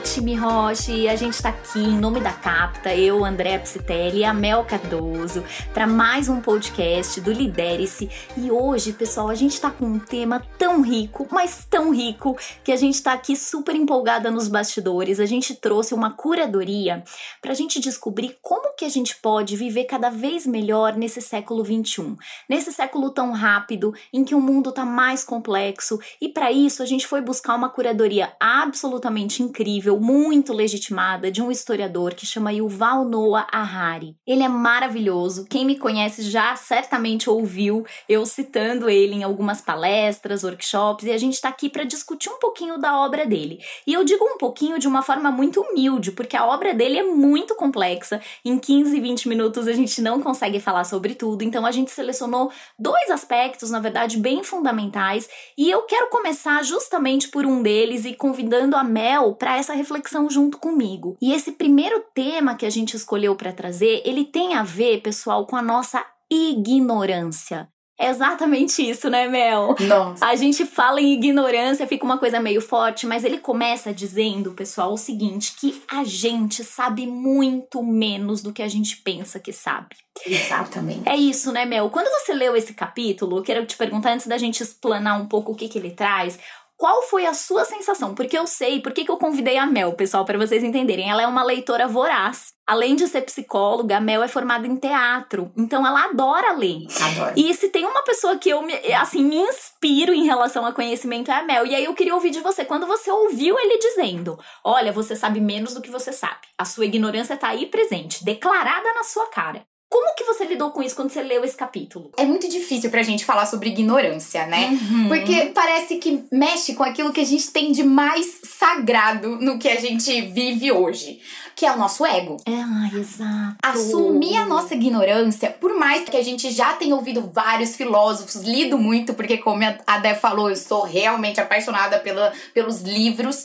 time Roche! A gente tá aqui em nome da Capta, eu, André Psitelli e a Mel Cardoso, para mais um podcast do Lidere-se. E hoje, pessoal, a gente tá com um tema tão rico, mas tão rico, que a gente tá aqui super empolgada nos bastidores. A gente trouxe uma curadoria pra gente descobrir como que a gente pode viver cada vez melhor nesse século 21. Nesse século tão rápido, em que o mundo tá mais complexo, e para isso a gente foi buscar uma curadoria absolutamente incrível, muito legitimada, de um historiador que chama Yuval Noah Harari. Ele é maravilhoso. Quem me conhece já certamente ouviu eu citando ele em algumas palestras, workshops, e a gente está aqui para discutir um pouquinho da obra dele. E eu digo um pouquinho de uma forma muito humilde, porque a obra dele é muito complexa. Em 15, 20 minutos a gente não consegue falar sobre tudo, então a gente selecionou dois aspectos, na verdade, bem fundamentais, e eu quero começar justamente por um deles e convidando a Mel para essa reflexão junto comigo. E esse primeiro tema que a gente escolheu para trazer, ele tem a ver, pessoal, com a nossa ignorância. É exatamente isso, né, Mel? Nossa. A gente fala em ignorância, fica uma coisa meio forte, mas ele começa dizendo, pessoal, o seguinte: que a gente sabe muito menos do que a gente pensa que sabe. Exatamente. É isso, né, Mel? Quando você leu esse capítulo, eu quero te perguntar, antes da gente explanar um pouco o que, que ele traz, qual foi a sua sensação? Porque eu sei, por que eu convidei a Mel, pessoal, para vocês entenderem. Ela é uma leitora voraz. Além de ser psicóloga, a Mel é formada em teatro. Então ela adora ler. Adoro. E se tem uma pessoa que eu me, assim, me inspiro em relação a conhecimento é a Mel. E aí eu queria ouvir de você. Quando você ouviu ele dizendo: Olha, você sabe menos do que você sabe. A sua ignorância tá aí presente, declarada na sua cara. Como que você lidou com isso quando você leu esse capítulo? É muito difícil pra gente falar sobre ignorância, né? Uhum. Porque parece que mexe com aquilo que a gente tem de mais sagrado no que a gente vive hoje, que é o nosso ego. É, exato. Assumir a nossa ignorância, por mais que a gente já tenha ouvido vários filósofos, lido muito, porque como a Dé falou, eu sou realmente apaixonada pela, pelos livros.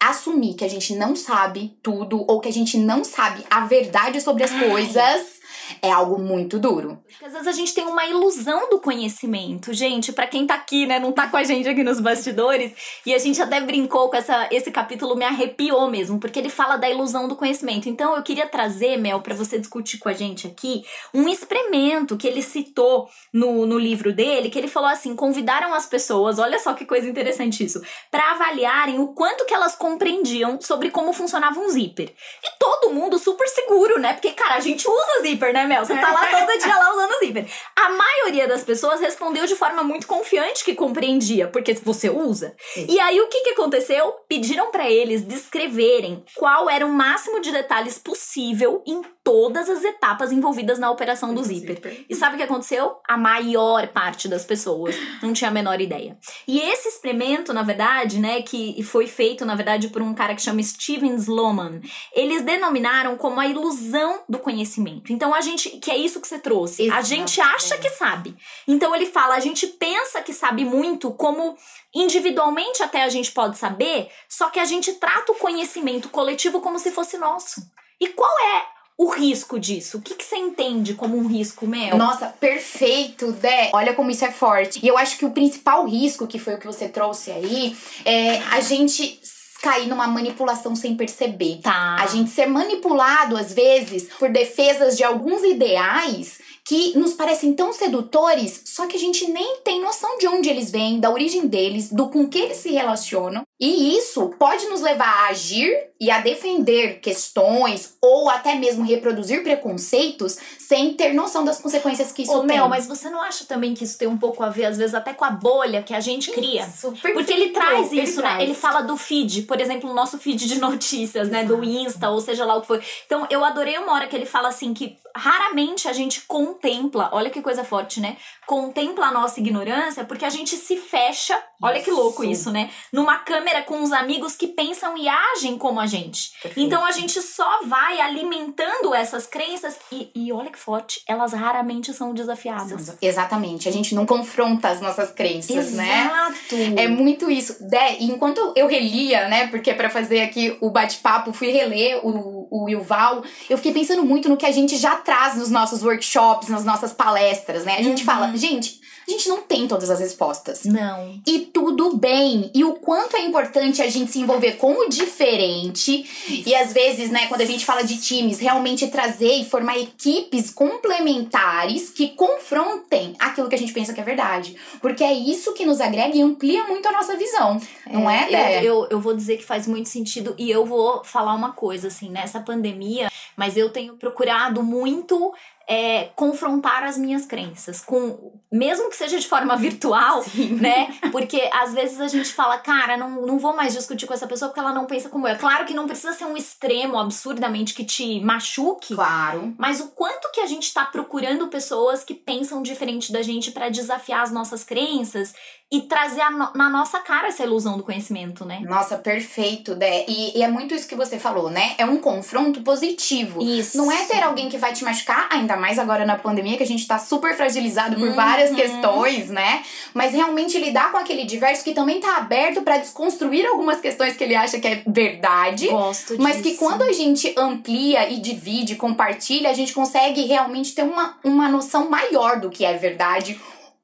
Assumir que a gente não sabe tudo ou que a gente não sabe a verdade sobre as coisas é algo muito duro. Porque às vezes a gente tem uma ilusão do conhecimento. Gente, pra quem tá aqui, né, não tá com a gente aqui nos bastidores, e a gente até brincou com essa esse capítulo me arrepiou mesmo, porque ele fala da ilusão do conhecimento. Então eu queria trazer, Mel, pra você discutir com a gente aqui, um experimento que ele citou no, no livro dele, que ele falou assim: convidaram as pessoas, olha só que coisa interessante isso, pra avaliarem o quanto que elas compreendiam sobre como funcionava um zíper. E todo mundo super seguro, né? Porque, cara, a gente usa zíper, né, Mel? Você tá lá todo dia lá usando zíper. A maioria das pessoas respondeu de forma muito confiante que compreendia, porque você usa. E aí o que que aconteceu? Pediram pra eles descreverem qual era o máximo de detalhes possível em todas as etapas envolvidas na operação do zíper. E sabe o que aconteceu? A maior parte das pessoas não tinha a menor ideia. E esse experimento, na verdade, né, que foi feito, na verdade, por um cara que chama Steven Sloman, eles denominaram como a ilusão do conhecimento. Então a gente, que é isso que você trouxe, a gente acha que sabe. Então ele fala, a gente pensa que sabe muito, como individualmente até a gente pode saber, só que a gente trata o conhecimento coletivo como se fosse nosso. E qual é o risco disso? O que, que você entende como um risco, Mel? Nossa, perfeito, Dé. Olha como isso é forte. E eu acho que o principal risco, que foi o que você trouxe aí, é a gente cair numa manipulação sem perceber. Tá. A gente ser manipulado, às vezes, por defesas de alguns ideais que nos parecem tão sedutores, só que a gente nem tem noção de onde eles vêm, da origem deles, do com que eles se relacionam. E isso pode nos levar a agir e a defender questões ou até mesmo reproduzir preconceitos sem ter noção das consequências que isso Ô, tem. Mel, mas você não acha também que isso tem um pouco a ver, às vezes, até com a bolha que a gente cria? Isso, Porque ele perfeito, traz ele isso, né? traz. Ele fala do feed, por exemplo, o nosso feed de notícias, né? Do Insta, ou seja lá o que for. Então, eu adorei uma hora que ele fala assim que raramente a gente contempla, olha que coisa forte, né? Contempla a nossa ignorância porque a gente se fecha, olha que louco Isso. isso, né? Numa câmera com os amigos que pensam e agem como a gente. Então a gente só vai alimentando essas crenças e, e olha que forte, elas raramente são desafiadas. Exatamente, a gente não confronta as nossas crenças, né? Exato. É muito isso. Dé, e enquanto eu relia, né, porque para fazer aqui o bate-papo, fui reler o, o Yuval, eu fiquei pensando muito no que a gente já traz nos nossos workshops, nas nossas palestras, né? A gente Uhum. fala, gente, a gente não tem todas as respostas. Não. E tudo bem. E o quanto é importante a gente se envolver com o diferente. E às vezes, né, quando a gente fala de times, realmente trazer e formar equipes complementares que confrontem aquilo que a gente pensa que é verdade. Porque é isso que nos agrega e amplia muito a nossa visão. não é, Dé? Eu, eu, eu vou dizer que faz muito sentido e eu vou falar uma coisa, assim, nessa pandemia, mas eu tenho procurado muito é, confrontar as minhas crenças, com mesmo que seja de forma virtual, Sim. né? Porque às vezes a gente fala, cara, não, não vou mais discutir com essa pessoa porque ela não pensa como eu. É claro que não precisa ser um extremo absurdamente que te machuque, Claro. mas o quanto que a gente tá procurando pessoas que pensam diferente da gente para desafiar as nossas crenças e trazer no- na nossa cara essa ilusão do conhecimento, né? Nossa, perfeito, Dé. E, e é muito isso que você falou, né? É um confronto positivo. Isso. Não é ter alguém que vai te machucar, ainda mais agora na pandemia, que a gente tá super fragilizado por Uhum. várias questões, né? Mas realmente lidar com aquele diverso que também tá aberto pra desconstruir algumas questões que ele acha que é verdade. Gosto disso. Mas que quando a gente amplia e divide, compartilha, a gente consegue realmente ter uma, uma noção maior do que é verdade.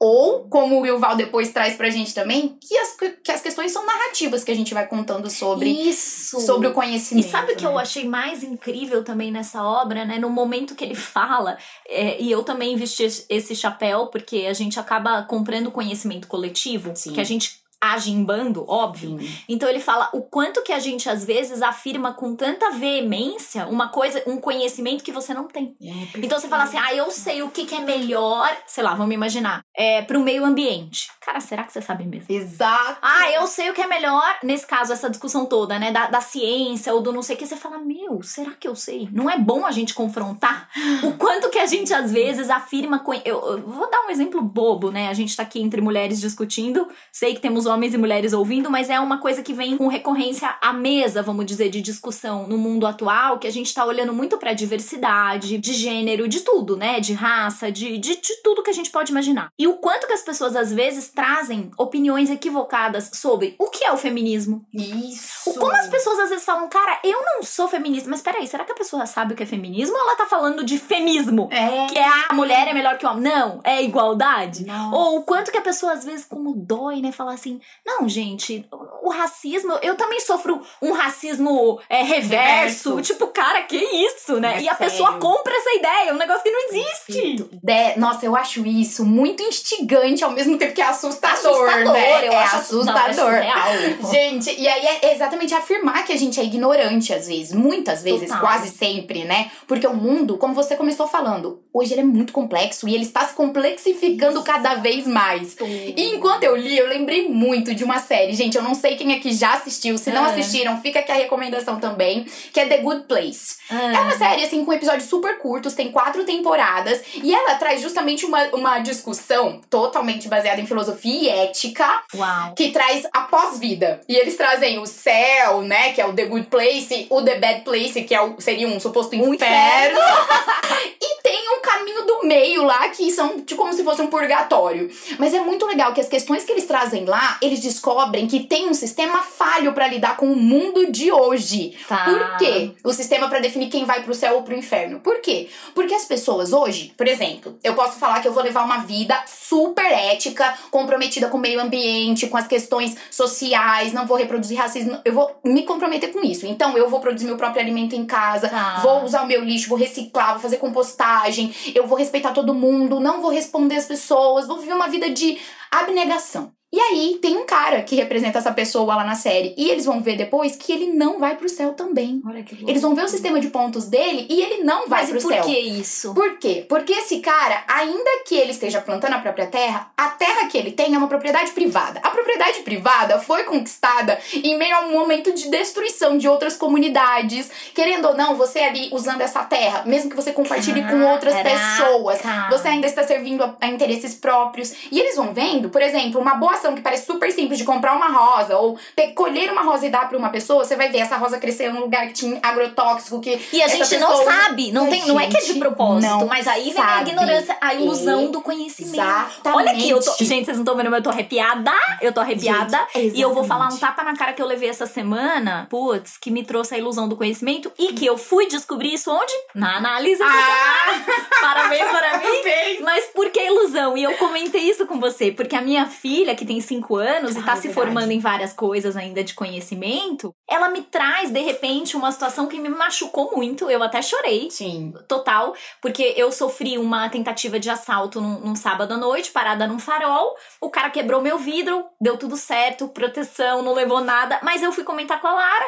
Ou, como o Wilval depois traz pra gente também, que as, que as questões são narrativas que a gente vai contando sobre, Isso. sobre o E conhecimento. sabe o que eu né? achei mais incrível também nessa obra, né? No momento que ele fala, é, e eu também vesti esse chapéu, porque a gente acaba comprando conhecimento coletivo, Sim. que a gente age em bando, óbvio. Sim. Então ele fala o quanto que a gente às vezes afirma com tanta veemência uma coisa, um conhecimento que você não tem. Então você fala assim, ah, eu sei o que, que é melhor, sei lá, vamos imaginar, é, pro meio ambiente. Cara, será que você sabe mesmo? Exato. Ah, eu sei o que é melhor, nesse caso, essa discussão toda, né? Da, da ciência ou do não sei o que. Você fala, meu, será que eu sei? Não é bom a gente confrontar o quanto que a gente às vezes afirma. Eu, eu vou dar um exemplo bobo, né? A gente tá aqui entre mulheres discutindo. Sei que temos homens e mulheres ouvindo, mas é uma coisa que vem com recorrência à mesa, vamos dizer, de discussão no mundo atual, que a gente tá olhando muito pra diversidade, de gênero, de tudo, né? De raça, de, de, de tudo que a gente pode imaginar. E o quanto que as pessoas às vezes trazem opiniões equivocadas sobre o que é o feminismo. Isso. O como as pessoas às vezes falam, cara, eu não sou feminista, mas peraí, será que a pessoa sabe o que é feminismo ou ela tá falando de femismo? É. Que é a mulher é melhor que o homem. Não, é igualdade. Nossa. Ou o quanto que a pessoa às vezes, como dói, né? Fala assim: não, gente, o racismo, eu também sofro um racismo é, reverso. Reverso. Tipo, cara, que isso, né? É e a sério. pessoa compra essa ideia, é um negócio que não existe. Dé, nossa, eu acho isso muito instigante ao mesmo tempo que é assustador, né? eu é acho assustador. Não, é. Gente, e aí é exatamente afirmar que a gente é ignorante às vezes, muitas vezes, Total. quase sempre, né? Porque o mundo, como você começou falando, hoje ele é muito complexo e ele está se complexificando cada vez mais. E enquanto eu li, eu lembrei muito de uma série. Gente, eu não sei quem aqui já assistiu. Se não Ah. assistiram, fica aqui a recomendação também, que é The Good Place. É Ah, uma série, assim, com episódios super curtos, tem quatro temporadas, e ela traz justamente uma, uma discussão totalmente baseada em filosofia e ética, uau. que traz a pós-vida. E eles trazem o céu, né, que é o The Good Place, o The Bad Place, que é o, seria um suposto Um inferno. e tem um caminho do meio lá, que são tipo, como se fosse um purgatório. Mas é muito legal que as questões que eles trazem lá, eles descobrem que tem um sistema falho pra lidar com o mundo de hoje. Tá. Por quê? O sistema pra definir quem vai pro céu ou pro inferno. Por quê? Porque as pessoas hoje, por exemplo, eu posso falar que eu vou levar uma vida super ética, comprometida com o meio ambiente, com as questões sociais, não vou reproduzir racismo, eu vou me comprometer com isso. Então eu vou produzir meu próprio alimento em casa, Tá. vou usar o meu lixo, vou reciclar, vou fazer compostagem, eu vou respeitar todo mundo, não vou responder as pessoas, vou viver uma vida de abnegação. E aí tem um cara que representa essa pessoa lá na série. E eles vão ver depois que ele não vai pro céu também. Olha que Eles vão ver o sistema de pontos dele e ele não vai Mas pro por céu. que isso? Por quê? Porque esse cara, ainda que ele esteja plantando a própria terra, a terra que ele tem é uma propriedade privada. A propriedade privada foi conquistada em meio a um momento de destruição de outras comunidades. Querendo ou não, você ali usando essa terra, mesmo que você compartilhe com outras Caraca. pessoas, você ainda está servindo a, a interesses próprios. E eles vão vendo, por exemplo, uma boa ação que parece super simples de comprar uma rosa ou colher uma rosa e dar pra uma pessoa, você vai ver essa rosa crescer num lugar que tinha agrotóxico, que. E a gente não sabe, não, tem, não é que é de propósito, mas aí vem a ignorância, a ilusão do conhecimento. Exatamente. Olha aqui, eu tô, gente, vocês não estão vendo, mas eu tô arrepiada, eu tô arrepiada. Gente, e eu vou falar um tapa na cara que eu levei essa semana, putz, que me trouxe a ilusão do conhecimento e que eu fui descobrir isso onde? Na análise. Ah! Parabéns para mim. Parabéns. Mas por que ilusão? E eu comentei isso com você, porque a minha filha, que tem 5 anos e Ah, tá é se verdade. formando em várias coisas ainda de conhecimento, ela me traz, de repente, uma situação que me machucou muito. Eu até chorei. Sim. Total, porque eu sofri uma tentativa de assalto num, num sábado à noite, parada num farol. O cara quebrou meu vidro, deu tudo certo, proteção, não levou nada. Mas eu fui comentar com a Lara.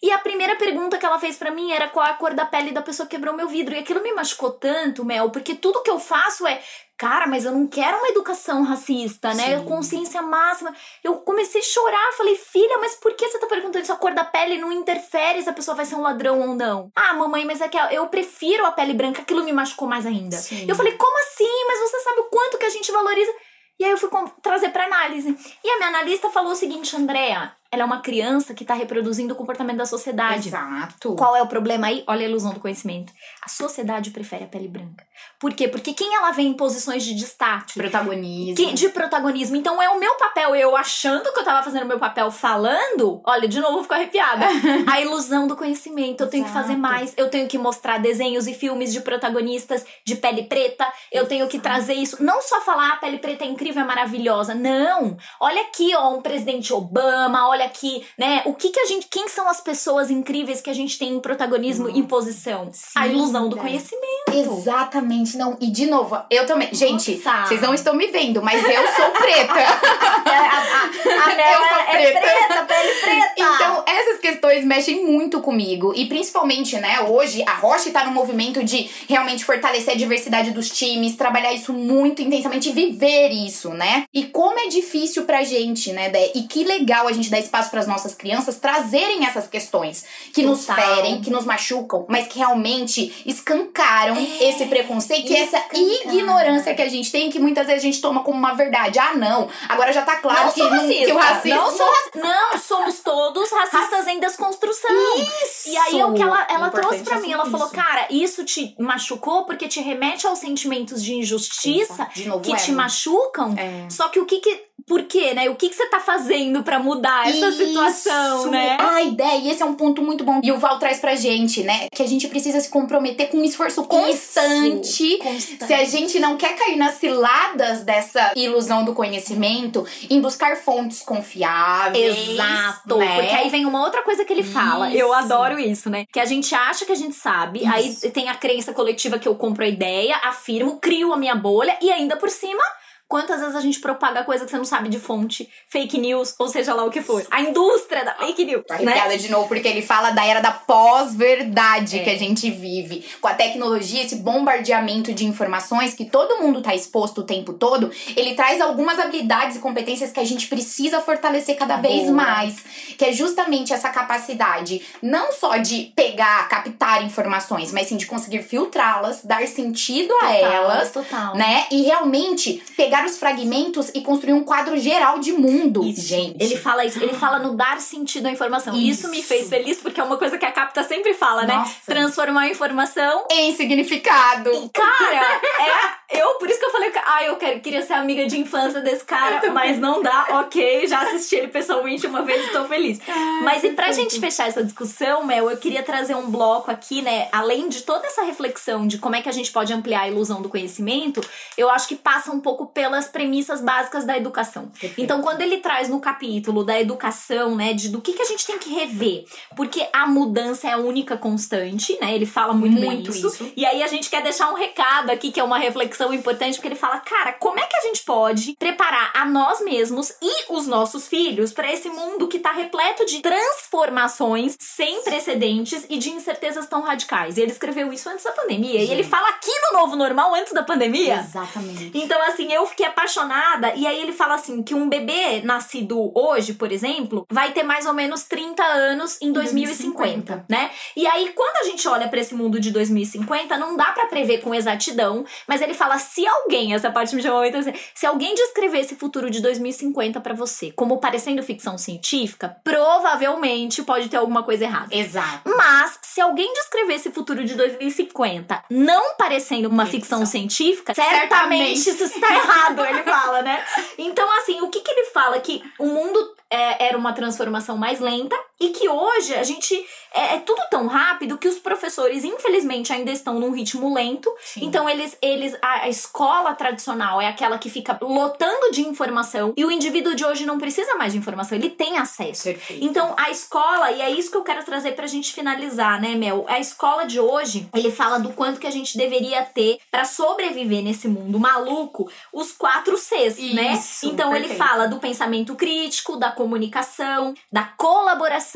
E a primeira pergunta que ela fez pra mim era qual a cor da pele da pessoa que quebrou meu vidro. E aquilo me machucou tanto, Mel, porque tudo que eu faço é, cara, mas eu não quero uma educação racista, né? Sim. Consciência máxima. Eu comecei a chorar, falei, filha, mas por que você tá perguntando isso? A cor da pele não interfere se a pessoa vai ser um ladrão ou não. Ah, mamãe, mas é que eu prefiro a pele branca, aquilo me machucou mais ainda. Sim. Eu falei, como assim? Mas você sabe o quanto que a gente valoriza. E aí eu fui trazer pra análise. E a minha analista falou o seguinte, Andréa, ela é uma criança que tá reproduzindo o comportamento da sociedade. Exato. Qual é o problema aí? Olha a ilusão do conhecimento. A sociedade prefere a pele branca. Por quê? Porque quem ela vê em posições de destaque, Protagonismo. que- de protagonismo. Então é o meu papel, eu achando que eu tava fazendo o meu papel falando. Olha, de novo eu fico arrepiada. A ilusão do conhecimento. Eu tenho que fazer Exato. mais. Eu tenho que mostrar desenhos e filmes de protagonistas de pele preta. Eu tenho que trazer isso. Não só falar a pele preta é incrível, é maravilhosa. Não. Olha aqui, ó, um presidente Obama. Olha aqui, né? O que que a gente. Quem são as pessoas incríveis que a gente tem em protagonismo e em posição? a Sim, ilusão do né? conhecimento. Exatamente, não. E de novo, eu também. Gente, Nossa. vocês não estão me vendo, mas eu sou preta. A, a, a Mel Eu sou é, é preta. preta, pele preta. Então, essas questões mexem muito comigo. E principalmente, né, hoje a Roche tá no movimento de realmente fortalecer a diversidade dos times, trabalhar isso muito intensamente viver isso, né? E como é difícil pra gente, né, Dé? E que legal a gente dar espaço pras nossas crianças trazerem essas questões que nos Total. ferem, que nos machucam, mas que realmente escancaram esse preconceito e essa ignorância que a gente tem, que muitas vezes a gente toma como uma verdade. Ah, não, agora já tá claro não que, sou não- racista. que o racismo Não, sou raci- não, somos todos racistas em desconstrução. Isso! E aí é o que ela, ela Importante trouxe pra mim. Ela isso. falou, cara, isso te machucou porque te remete aos sentimentos de injustiça de novo que te machucam. É. Só que o que que. Por quê, né? O que que você tá fazendo pra mudar essa Isso. situação, né? A ideia, e esse é um ponto muito bom. E o Val traz pra gente, né? Que a gente precisa se comprometer com um esforço constante. Constante. Se a gente não quer cair nas ciladas dessa ilusão do conhecimento, em buscar fontes confiáveis. Exato. né? Porque aí vem uma outra coisa que ele fala. Isso. Eu adoro isso, né? Que a gente acha que a gente sabe, Isso. aí tem a crença coletiva que eu compro a ideia, afirmo, crio a minha bolha e ainda por cima. Quantas vezes a gente propaga coisa que você não sabe de fonte, fake news, ou seja lá o que for. A indústria da fake news, Tô né? de novo, porque ele fala da era da pós-verdade É. que a gente vive. Com a tecnologia, esse bombardeamento de informações que todo mundo tá exposto o tempo todo, ele traz algumas habilidades e competências que a gente precisa fortalecer cada vez Boa. mais. Que é justamente essa capacidade, não só de pegar, captar informações, mas sim de conseguir filtrá-las, dar sentido a elas total. né? E realmente pegar os fragmentos e construir um quadro geral de mundo, Isso. gente. Ele fala isso, ele fala no dar sentido à informação. Isso. Isso. me fez feliz porque é uma coisa que a Capta sempre fala, né? Nossa. Transformar a informação em significado. Cara, é. Eu, por isso que eu falei, ah, eu quero, queria ser amiga de infância desse cara, mas não dá, ok. Já assisti ele pessoalmente uma vez e tô feliz. mas e pra gente fechar essa discussão, Mel, eu queria trazer um bloco aqui, né? Além de toda essa reflexão de como é que a gente pode ampliar a ilusão do conhecimento, eu acho que passa um pouco pelas premissas básicas da educação. Perfeito. Então, quando ele traz no capítulo da educação, né, de do que, que a gente tem que rever, porque a mudança é a única constante, né? Ele fala muito, Muito isso. isso. E aí a gente quer deixar um recado aqui, que é uma reflexão importante, porque ele fala, cara, como é que a gente pode preparar a nós mesmos e os nossos filhos para esse mundo que tá repleto de transformações sem precedentes e de incertezas tão radicais? E ele escreveu isso antes da pandemia. E ele fala aqui no novo normal antes da pandemia. Exatamente. Então, assim, eu fiquei apaixonada. E aí ele fala assim: que um bebê nascido hoje, por exemplo, vai ter mais ou menos 30 anos em 2050, né? E aí, quando a gente olha para esse mundo de 2050, não dá para prever com exatidão, mas ele fala: se alguém, essa parte me chamou muito assim, se alguém descrever esse futuro de 2050 para você como parecendo ficção científica, provavelmente pode ter alguma coisa errada. Exato. Mas, se alguém descrever esse futuro de 2050 não parecendo uma ficção, Ficção. científica, Certamente. certamente isso está errado, ele fala, né? Então, assim, o que, que ele fala? Que o mundo é, era uma transformação mais lenta e que hoje a gente. É, é tudo tão rápido que os professores, infelizmente, ainda estão num ritmo lento. Sim. Então, eles. eles a, a escola tradicional é aquela que fica lotando de informação e o indivíduo de hoje não precisa mais de informação, ele tem acesso. Perfeito. Então, a escola, e é isso que eu quero trazer pra gente finalizar, né, Mel? A escola de hoje, ele fala do quanto que a gente deveria ter pra sobreviver nesse mundo maluco, os quatro Cs, né? Isso, Então, ele perfeito. fala do pensamento crítico, da comunicação, da colaboração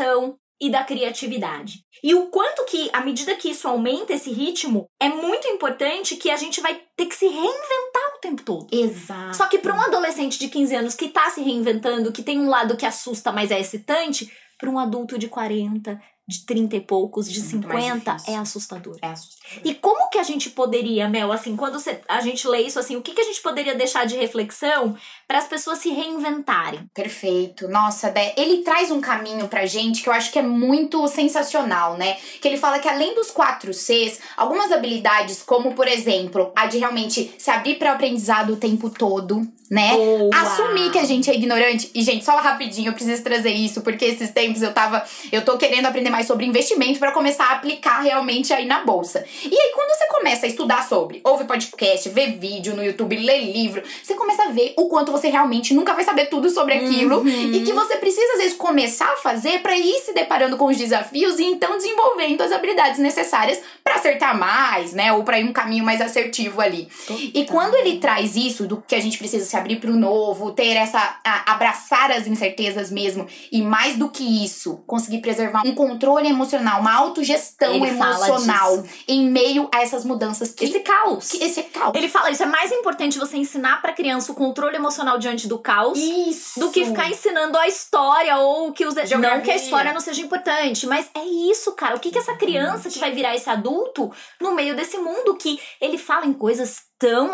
e da criatividade. E o quanto que, à medida que isso aumenta esse ritmo, é muito importante que a gente vai ter que se reinventar o tempo todo. Exato. Só que para um adolescente de 15 anos que tá se reinventando, que tem um lado que assusta, mas é excitante, para um adulto de 40, de 30 e poucos, de mais 50, difícil. é assustador. É assustador. E como que a gente poderia, Mel, assim, quando a gente lê isso, assim, o que, que a gente poderia deixar de reflexão para as pessoas se reinventarem? Perfeito. Nossa, Dé, ele traz um caminho pra gente que eu acho que é muito sensacional, né? Que ele fala que além dos quatro Cs, algumas habilidades, como por exemplo, a de realmente se abrir para o aprendizado o tempo todo, né? Boa! Assumir que a gente é ignorante. E, gente, só rapidinho, eu preciso trazer isso, porque esses tempos eu tava. Eu tô querendo aprender mais sobre investimento pra começar a aplicar realmente aí na bolsa. E aí, quando você começa a estudar sobre, ouve podcast, vê vídeo no YouTube, lê livro, você começa a ver o quanto você realmente nunca vai saber tudo sobre aquilo. Uhum. E que você precisa, às vezes, começar a fazer pra ir se deparando com os desafios e então desenvolvendo as habilidades necessárias pra acertar mais, né? Ou pra ir um caminho mais assertivo ali. E quando ele traz isso, do que a gente precisa se abrir pro novo, ter essa. a- abraçar as incertezas mesmo, e mais do que isso, conseguir preservar um controle emocional, uma autogestão Ele emocional em meio a essas mudanças que. Esse caos. que esse caos. Ele fala, isso é mais importante você ensinar pra criança o controle emocional diante do caos Isso. do que ficar ensinando a história ou que os não que a história não seja importante, mas é isso, cara. O que que essa criança que vai virar esse adulto no meio desse mundo que ele fala em coisas tão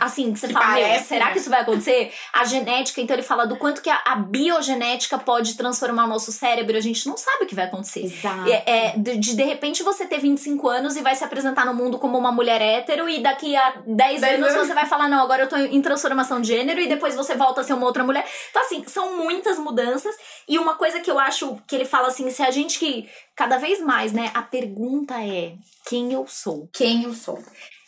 assim, que você Que fala, meu, parece, será né? que isso vai acontecer? A genética, então ele fala do quanto que a, a biogenética pode transformar o nosso cérebro, a gente não sabe o que vai acontecer. Exato. É, é, de, de repente você ter 25 anos e vai se apresentar no mundo como uma mulher hétero e daqui a 10 Dez anos anos. você vai falar, não, agora eu tô em transformação de gênero e depois você volta a ser uma outra mulher. Então, assim, são muitas mudanças. E uma coisa que eu acho que ele fala assim, se a gente que cada vez mais, né, a pergunta é quem eu sou. Quem eu sou.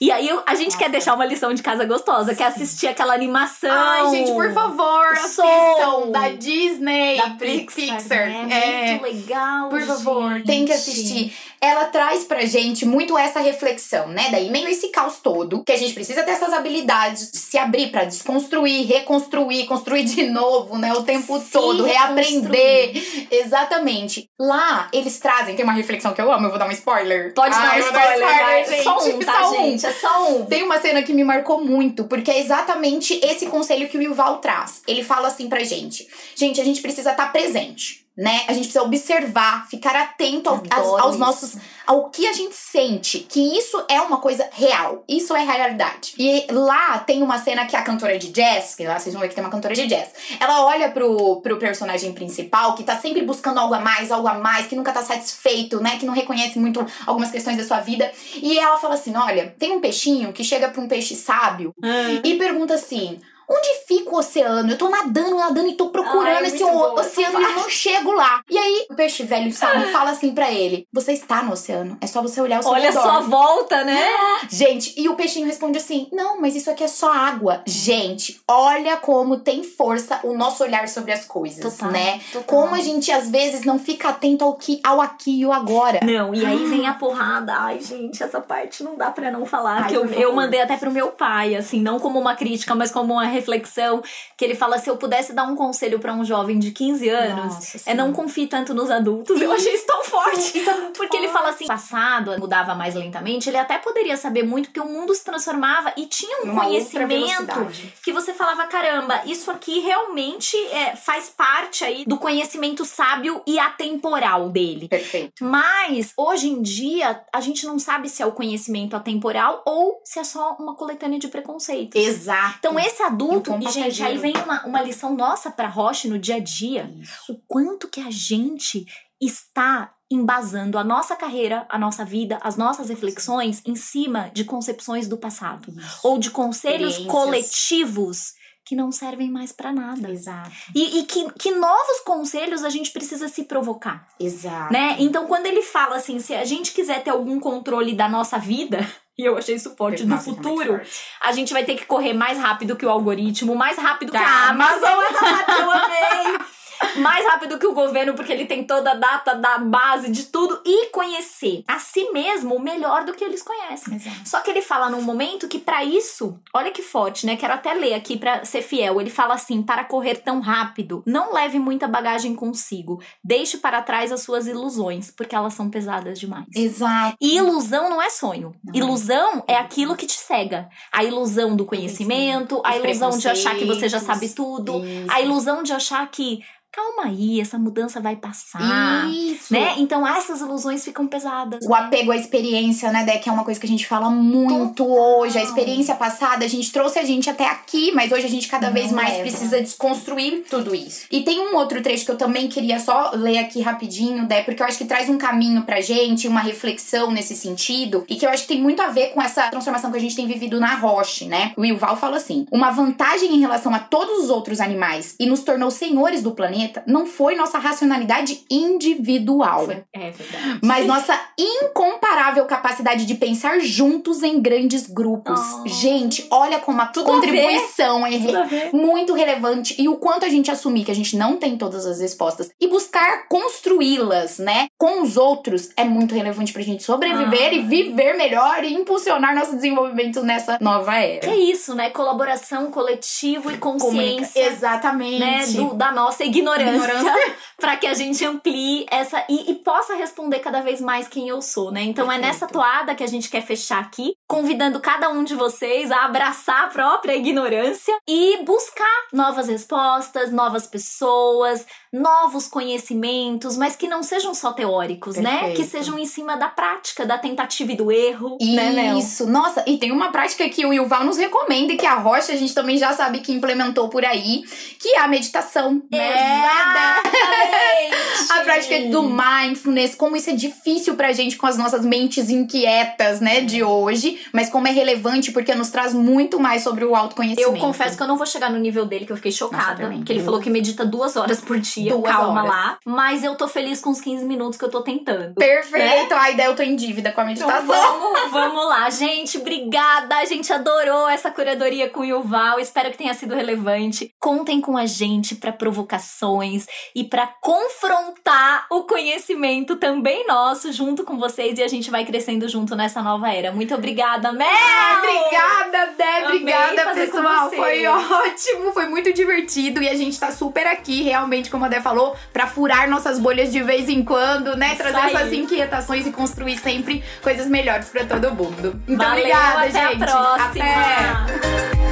E aí a gente Nossa. quer deixar uma lição de casa gostosa, que é assistir aquela animação. Ai, gente, por favor, Soul. assistam da Disney, da Pi- Pixar, né? Muito legal, Por favor, gente. tem que assistir. Ela traz pra gente muito essa reflexão, né? Daí, meio esse caos todo, que a gente precisa ter essas habilidades de se abrir pra desconstruir, reconstruir, construir de novo, né? O tempo Se todo, reaprender. Exatamente. Lá, eles trazem, tem uma reflexão que eu amo, eu vou dar um spoiler. Pode Ai, dar um spoiler, vai. gente. Só um, tá, Só um. gente? Só um. Tem uma cena que me marcou muito, porque é exatamente esse conselho que o Yuval traz. Ele fala assim pra gente: gente, a gente precisa estar presente. Né? A gente precisa observar, ficar atento ao- Adoro aos nossos. ao que a gente sente. Que isso é uma coisa real. Isso é realidade. E lá tem uma cena que a cantora de jazz, que lá vocês vão ver que tem uma cantora de jazz. Ela olha pro, pro personagem principal, que tá sempre buscando algo a mais, algo a mais, que nunca tá satisfeito, né? Que não reconhece muito algumas questões da sua vida. E ela fala assim: olha, tem um peixinho que chega pra um peixe sábio e pergunta assim: onde fica o oceano? Eu tô nadando, nadando e tô procurando Ai, esse oceano e eu não chego lá. E aí o peixe velho sábio fala assim pra ele: você está no oceano, é só você olhar o seu Olha redor. só a volta, né? Gente, e o peixinho responde assim: Não, mas isso aqui é só água. Gente, olha como tem força o nosso olhar sobre as coisas, Total, né? total. Como a gente às vezes não fica atento ao, que, ao aqui e o agora. Não, e aí vem a porrada. Ai, gente, essa parte não dá pra não falar. Ai, que eu, eu mandei até pro meu pai, assim, não como uma crítica, mas como uma reflexão que ele fala: se eu pudesse dar um conselho para um jovem de 15 anos, Nossa, é não confie tanto nos adultos. Eu achei isso tão forte. Isso é Porque ele forte. fala assim, passado mudava mais lentamente, ele até poderia saber muito, porque o mundo se transformava e tinha um outra conhecimento que você falava, caramba, isso aqui realmente é, faz parte aí do conhecimento sábio e atemporal dele. Perfeito. Mas, hoje em dia, a gente não sabe se é o conhecimento atemporal ou se é só uma coletânea de preconceitos. Exato. Então, esse adulto, E e, gente, aí vem uma, uma lição nossa pra Roche no dia a dia Isso. o quanto que a gente está embasando a nossa carreira, a nossa vida, as nossas reflexões em cima de concepções do passado Isso. ou de conselhos coletivos que não servem mais pra nada. Exato. E, e que, que novos conselhos a gente precisa se provocar, Exato. né? Então, quando ele fala assim, se a gente quiser ter algum controle da nossa vida, e eu achei isso forte, do Nossa, é futuro, a gente vai ter que correr mais rápido que o algoritmo, mais rápido que Tá, a Amazon. eu amei! Mais rápido que o governo, porque ele tem toda a data da base de tudo. E conhecer a si mesmo melhor do que eles conhecem. Exato. Só que ele fala num momento que pra isso, olha que forte, né? Quero até ler aqui pra ser fiel. Ele fala assim: para correr tão rápido, não leve muita bagagem consigo. Deixe para trás as suas ilusões, porque elas são pesadas demais. Exato. E ilusão não é sonho. Não. Ilusão é aquilo que te cega. A ilusão do conhecimento, a ilusão de achar que você já sabe tudo, Isso. a ilusão de achar que calma aí, essa mudança vai passar, Isso. né? Então essas ilusões ficam pesadas. O apego à experiência, né, Dé? Que é uma coisa que a gente fala muito hoje. A experiência passada, a gente trouxe a gente até aqui, mas hoje a gente cada Não vez mais leva. precisa desconstruir tudo isso. E tem um outro trecho que eu também queria só ler aqui rapidinho, Dé, porque eu acho que traz um caminho pra gente, uma reflexão nesse sentido, e que eu acho que tem muito a ver com essa transformação que a gente tem vivido na Roche, né? O Yuval fala assim: uma vantagem em relação a todos os outros animais e nos tornou senhores do planeta não foi nossa racionalidade individual. Foi- É verdade. Mas nossa incomparável capacidade de pensar juntos em grandes grupos. Oh. Gente, olha como a Tudo a contribuição é re- a ver. muito relevante e o quanto a gente assumir que a gente não tem todas as respostas e buscar construí-las, né, com os outros é muito relevante pra gente sobreviver Ah. e viver melhor e impulsionar nosso desenvolvimento nessa nova Que era. é isso, né? Colaboração, coletivo e Comunica- consciência. Exatamente. Né, do- da nossa ignorância, Ignorância. para que a gente amplie essa e, e possa responder cada vez mais quem eu sou, né? Então é nessa Perfeito. toada que a gente quer fechar aqui, convidando cada um de vocês a abraçar a própria ignorância e buscar novas respostas, novas pessoas, novos conhecimentos, mas que não sejam só teóricos, né? Perfeito. Que sejam em cima da prática, da tentativa e do erro, né? Isso, nossa, e tem uma prática que o Yuval nos recomenda e que a Rocha a gente também já sabe que implementou por aí, que é a meditação. né? Exatamente! A prática do mindfulness, como isso é difícil pra gente com as nossas mentes inquietas, né, de hoje, mas como é relevante porque nos traz muito mais sobre o autoconhecimento. Eu confesso que eu não vou chegar no nível dele, que eu fiquei chocada. Nossa, porque ele falou que medita duas horas por dia. Duas calma horas. lá. Mas eu tô feliz com os 15 minutos que eu tô tentando. Perfeito, ai, daí eu tô em dívida com a Então meditação. vamos, vamos lá, gente. Obrigada. A gente adorou essa curadoria com o Yuval. Espero que tenha sido relevante. Contem com a gente para provocações e para confrontar o conhecimento também nosso junto com vocês e a gente vai crescendo junto nessa nova era. Muito obrigada, Mel! Ai, obrigada, Dé, obrigada, pessoal. Foi ótimo, foi muito divertido e a gente tá super aqui, realmente, como a Falou, pra furar nossas bolhas de vez em quando, né? Trazer essas inquietações e construir sempre coisas melhores pra todo mundo. Então, Valeu, obrigada, até gente. a próxima! Até.